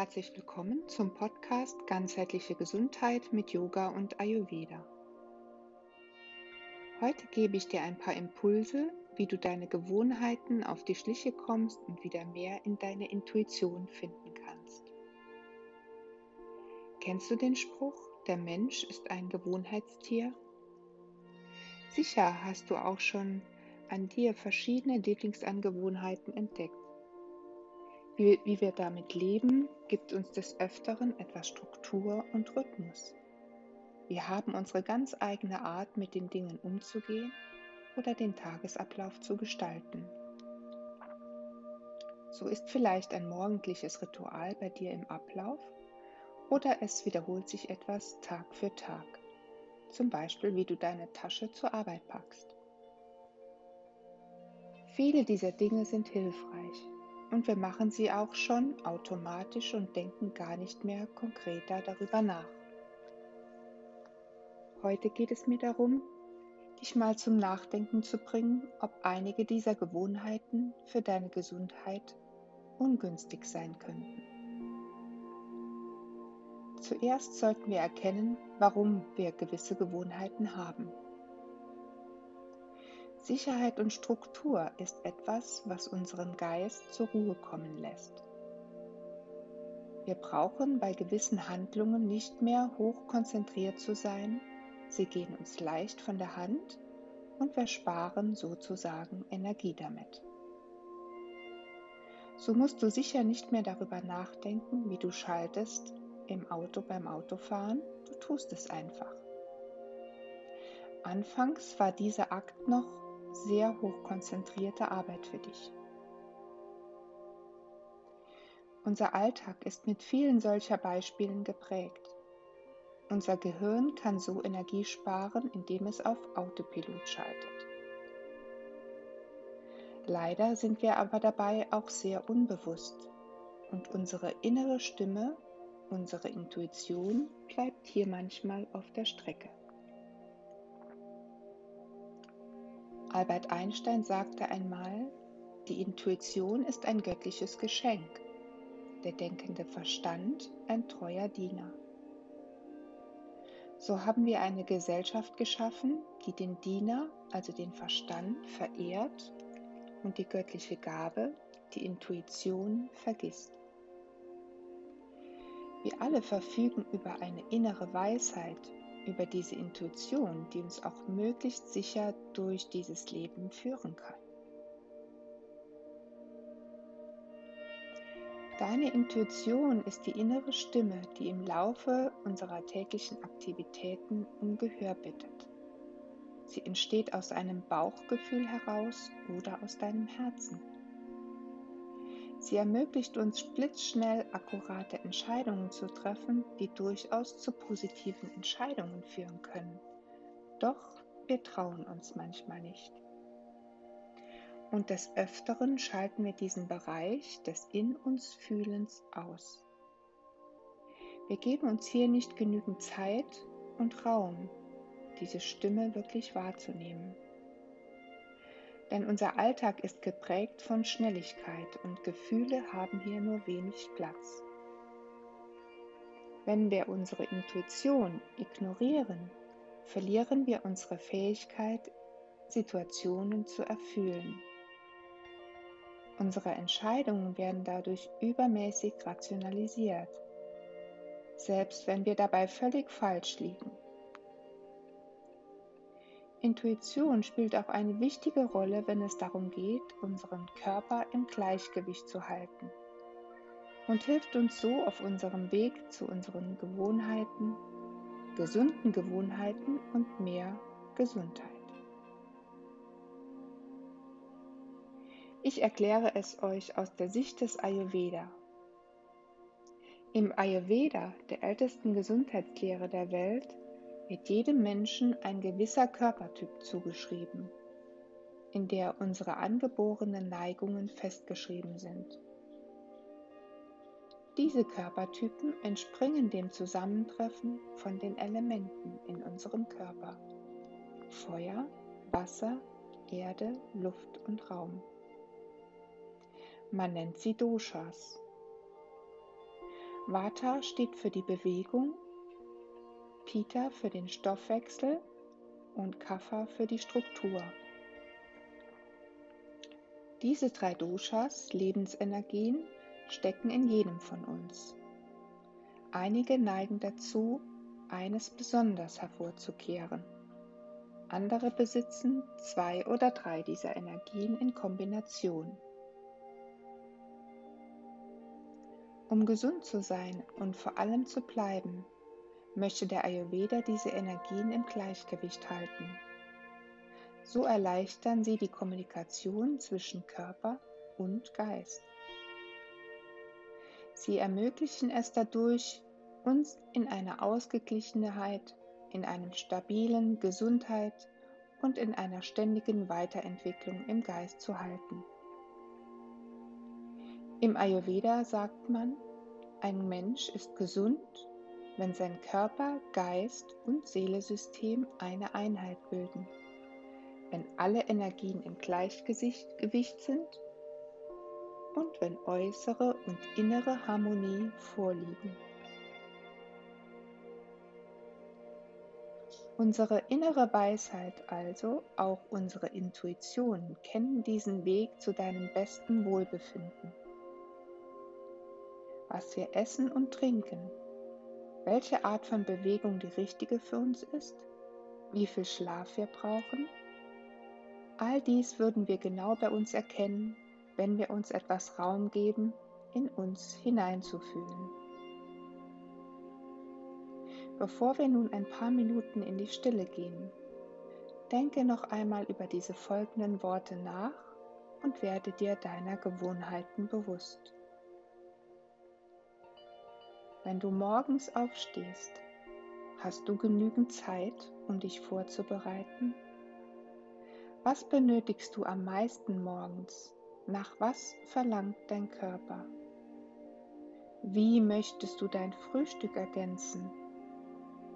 Herzlich willkommen zum Podcast Ganzheitliche Gesundheit mit Yoga und Ayurveda. Heute gebe ich dir ein paar Impulse, wie du deine Gewohnheiten auf die Schliche kommst und wieder mehr in deine Intuition finden kannst. Kennst du den Spruch, der Mensch ist ein Gewohnheitstier? Sicher hast du auch schon an dir verschiedene Lieblingsangewohnheiten entdeckt. Wie, wie wir damit leben, gibt uns des Öfteren etwas Struktur und Rhythmus. Wir haben unsere ganz eigene Art, mit den Dingen umzugehen oder den Tagesablauf zu gestalten. So ist vielleicht ein morgendliches Ritual bei dir im Ablauf oder es wiederholt sich etwas Tag für Tag. Zum Beispiel, wie du deine Tasche zur Arbeit packst. Viele dieser Dinge sind hilfreich, und wir machen sie auch schon automatisch und denken gar nicht mehr konkreter darüber nach. Heute geht es mir darum, dich mal zum Nachdenken zu bringen, ob einige dieser Gewohnheiten für deine Gesundheit ungünstig sein könnten. Zuerst sollten wir erkennen, warum wir gewisse Gewohnheiten haben. Sicherheit und Struktur ist etwas, was unseren Geist zur Ruhe kommen lässt. Wir brauchen bei gewissen Handlungen nicht mehr hoch konzentriert zu sein, sie gehen uns leicht von der Hand und wir sparen sozusagen Energie damit. So musst du sicher nicht mehr darüber nachdenken, wie du schaltest im Auto beim Autofahren, du tust es einfach. Anfangs war dieser Akt noch sehr hochkonzentrierte Arbeit für dich. Unser Alltag ist mit vielen solcher Beispielen geprägt. Unser Gehirn kann so Energie sparen, indem es auf Autopilot schaltet. Leider sind wir aber dabei auch sehr unbewusst und unsere innere Stimme, unsere Intuition bleibt hier manchmal auf der Strecke. Albert Einstein sagte einmal, die Intuition ist ein göttliches Geschenk, der denkende Verstand ein treuer Diener. So haben wir eine Gesellschaft geschaffen, die den Diener, also den Verstand, verehrt und die göttliche Gabe, die Intuition, vergisst. Wir alle verfügen über eine innere Weisheit über diese Intuition, die uns auch möglichst sicher durch dieses Leben führen kann. Deine Intuition ist die innere Stimme, die im Laufe unserer täglichen Aktivitäten um Gehör bittet. Sie entsteht aus einem Bauchgefühl heraus oder aus deinem Herzen. Sie ermöglicht uns blitzschnell akkurate Entscheidungen zu treffen, die durchaus zu positiven Entscheidungen führen können. Doch wir trauen uns manchmal nicht. Und des Öfteren schalten wir diesen Bereich des In uns Fühlens aus. Wir geben uns hier nicht genügend Zeit und Raum, diese Stimme wirklich wahrzunehmen. Denn unser Alltag ist geprägt von Schnelligkeit und Gefühle haben hier nur wenig Platz. Wenn wir unsere Intuition ignorieren, verlieren wir unsere Fähigkeit, Situationen zu erfüllen. Unsere Entscheidungen werden dadurch übermäßig rationalisiert, selbst wenn wir dabei völlig falsch liegen. Intuition spielt auch eine wichtige Rolle, wenn es darum geht, unseren Körper im Gleichgewicht zu halten und hilft uns so auf unserem Weg zu unseren Gewohnheiten, gesunden Gewohnheiten und mehr Gesundheit. Ich erkläre es euch aus der Sicht des Ayurveda. Im Ayurveda, der ältesten Gesundheitslehre der Welt, wird jedem Menschen ein gewisser Körpertyp zugeschrieben, in der unsere angeborenen Neigungen festgeschrieben sind. Diese Körpertypen entspringen dem Zusammentreffen von den Elementen in unserem Körper. Feuer, Wasser, Erde, Luft und Raum. Man nennt sie Doshas. Vata steht für die Bewegung, Pitta für den Stoffwechsel und Kapha für die Struktur. Diese drei Doshas, Lebensenergien, stecken in jedem von uns. Einige neigen dazu, eines besonders hervorzukehren. Andere besitzen zwei oder drei dieser Energien in Kombination. Um gesund zu sein und vor allem zu bleiben, möchte der Ayurveda diese Energien im Gleichgewicht halten. So erleichtern sie die Kommunikation zwischen Körper und Geist. Sie ermöglichen es dadurch, uns in einer Ausgeglichenheit, in einem stabilen Gesundheit und in einer ständigen Weiterentwicklung im Geist zu halten. Im Ayurveda sagt man, ein Mensch ist gesund, wenn sein Körper, Geist und Seelesystem eine Einheit bilden, wenn alle Energien im Gleichgewicht sind und wenn äußere und innere Harmonie vorliegen. Unsere innere Weisheit also, auch unsere Intuition, kennen diesen Weg zu deinem besten Wohlbefinden was wir essen und trinken, welche Art von Bewegung die richtige für uns ist, wie viel Schlaf wir brauchen. All dies würden wir genau bei uns erkennen, wenn wir uns etwas Raum geben, in uns hineinzufühlen. Bevor wir nun ein paar Minuten in die Stille gehen, denke noch einmal über diese folgenden Worte nach und werde dir deiner Gewohnheiten bewusst. Wenn du morgens aufstehst, hast du genügend Zeit, um dich vorzubereiten? Was benötigst du am meisten morgens? Nach was verlangt dein Körper? Wie möchtest du dein Frühstück ergänzen,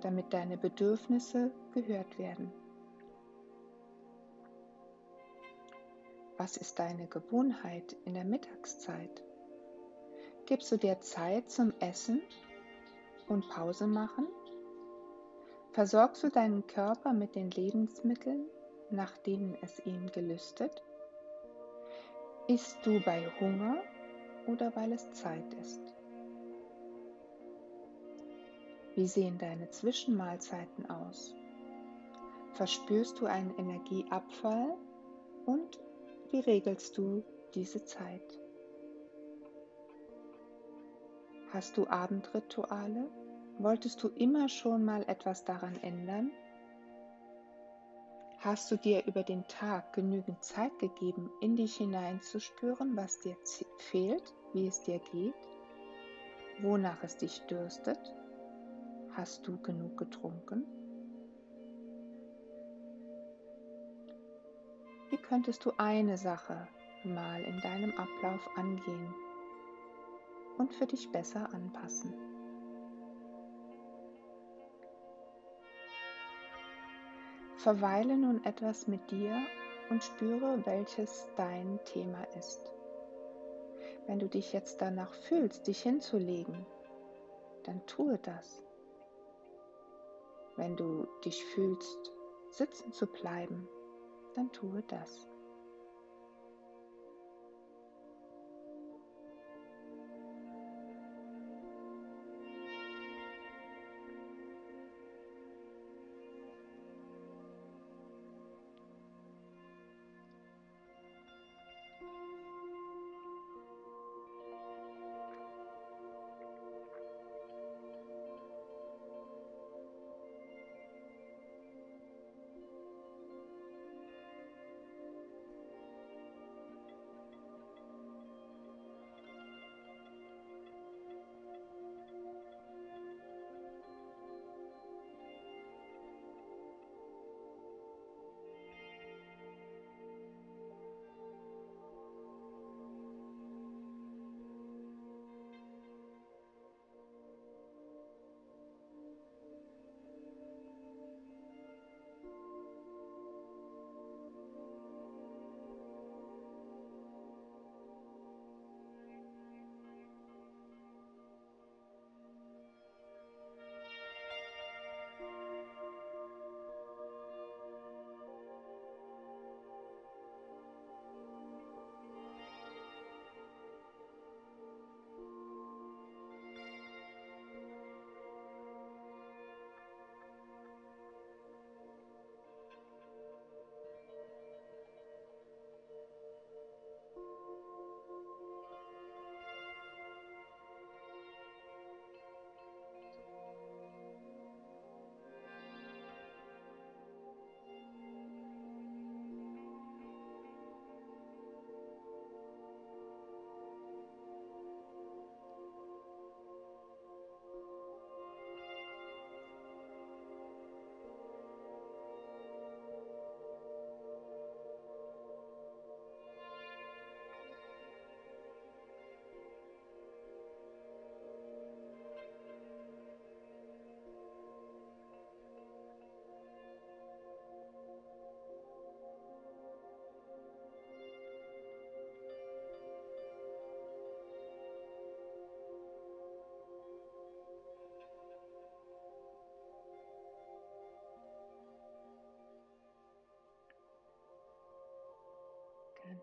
damit deine Bedürfnisse gehört werden? Was ist deine Gewohnheit in der Mittagszeit? Gibst du dir Zeit zum Essen und Pause machen? Versorgst du deinen Körper mit den Lebensmitteln, nach denen es ihm gelüstet? Isst du bei Hunger oder weil es Zeit ist? Wie sehen deine Zwischenmahlzeiten aus? Verspürst du einen Energieabfall und wie regelst du diese Zeit? Hast du Abendrituale? Wolltest du immer schon mal etwas daran ändern? Hast du dir über den Tag genügend Zeit gegeben, in dich hineinzuspüren, was dir fehlt, wie es dir geht, wonach es dich dürstet? Hast du genug getrunken? Wie könntest du eine Sache mal in deinem Ablauf angehen, und für dich besser anpassen. Verweile nun etwas mit dir und spüre, welches dein Thema ist. Wenn du dich jetzt danach fühlst, dich hinzulegen, dann tue das. Wenn du dich fühlst, sitzen zu bleiben, dann tue das.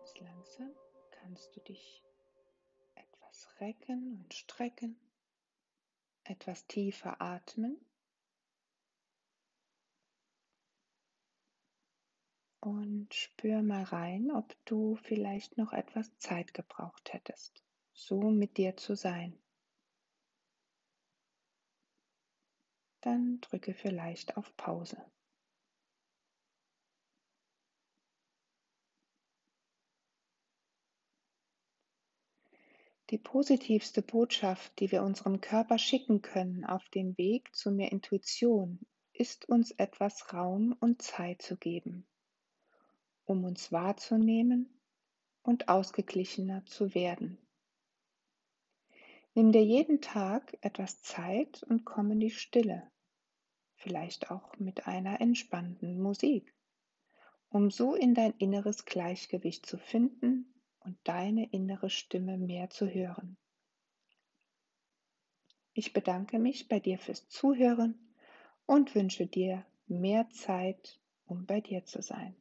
Ganz langsam kannst du dich etwas recken und strecken, etwas tiefer atmen und spür mal rein, ob du vielleicht noch etwas Zeit gebraucht hättest, so mit dir zu sein. Dann drücke vielleicht auf Pause. Die positivste Botschaft, die wir unserem Körper schicken können auf dem Weg zu mehr Intuition, ist uns etwas Raum und Zeit zu geben, um uns wahrzunehmen und ausgeglichener zu werden. Nimm dir jeden Tag etwas Zeit und komm in die Stille, vielleicht auch mit einer entspannten Musik, um so in dein inneres Gleichgewicht zu finden und deine innere Stimme mehr zu hören. Ich bedanke mich bei dir fürs Zuhören und wünsche dir mehr Zeit, um bei dir zu sein.